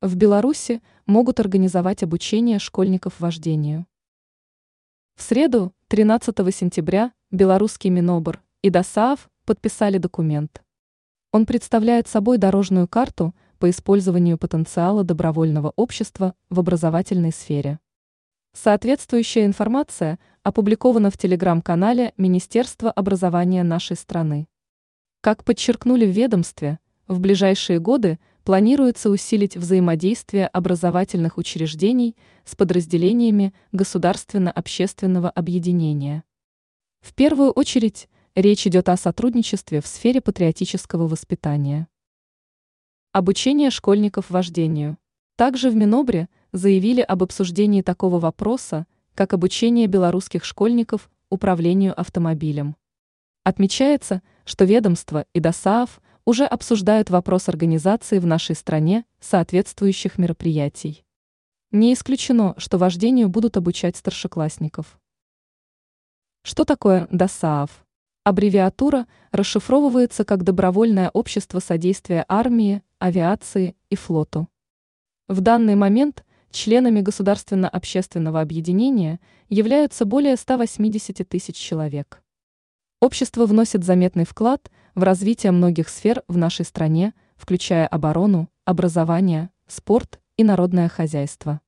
В Беларуси могут организовать обучение школьников вождению. В среду, 13 сентября, белорусский Минобр и ДОСААФ подписали документ. Он представляет собой дорожную карту по использованию потенциала добровольного общества в образовательной сфере. Соответствующая информация опубликована в телеграм-канале Министерства образования нашей страны. Как подчеркнули в ведомстве, в ближайшие годы планируется усилить взаимодействие образовательных учреждений с подразделениями государственно-общественного объединения. В первую очередь речь идет о сотрудничестве в сфере патриотического воспитания. Обучение школьников вождению. Также в Минобре заявили об обсуждении такого вопроса, как обучение белорусских школьников управлению автомобилем. Отмечается, что ведомство и ДОСААФ уже обсуждают вопрос организации в нашей стране соответствующих мероприятий. Не исключено, что вождению будут обучать старшеклассников. Что такое ДОСААФ? Аббревиатура расшифровывается как Добровольное общество содействия армии, авиации и флоту. В данный момент членами государственно-общественного объединения являются более 180 тысяч человек. Общество вносит заметный вклад в развитие многих сфер в нашей стране, включая оборону, образование, спорт и народное хозяйство.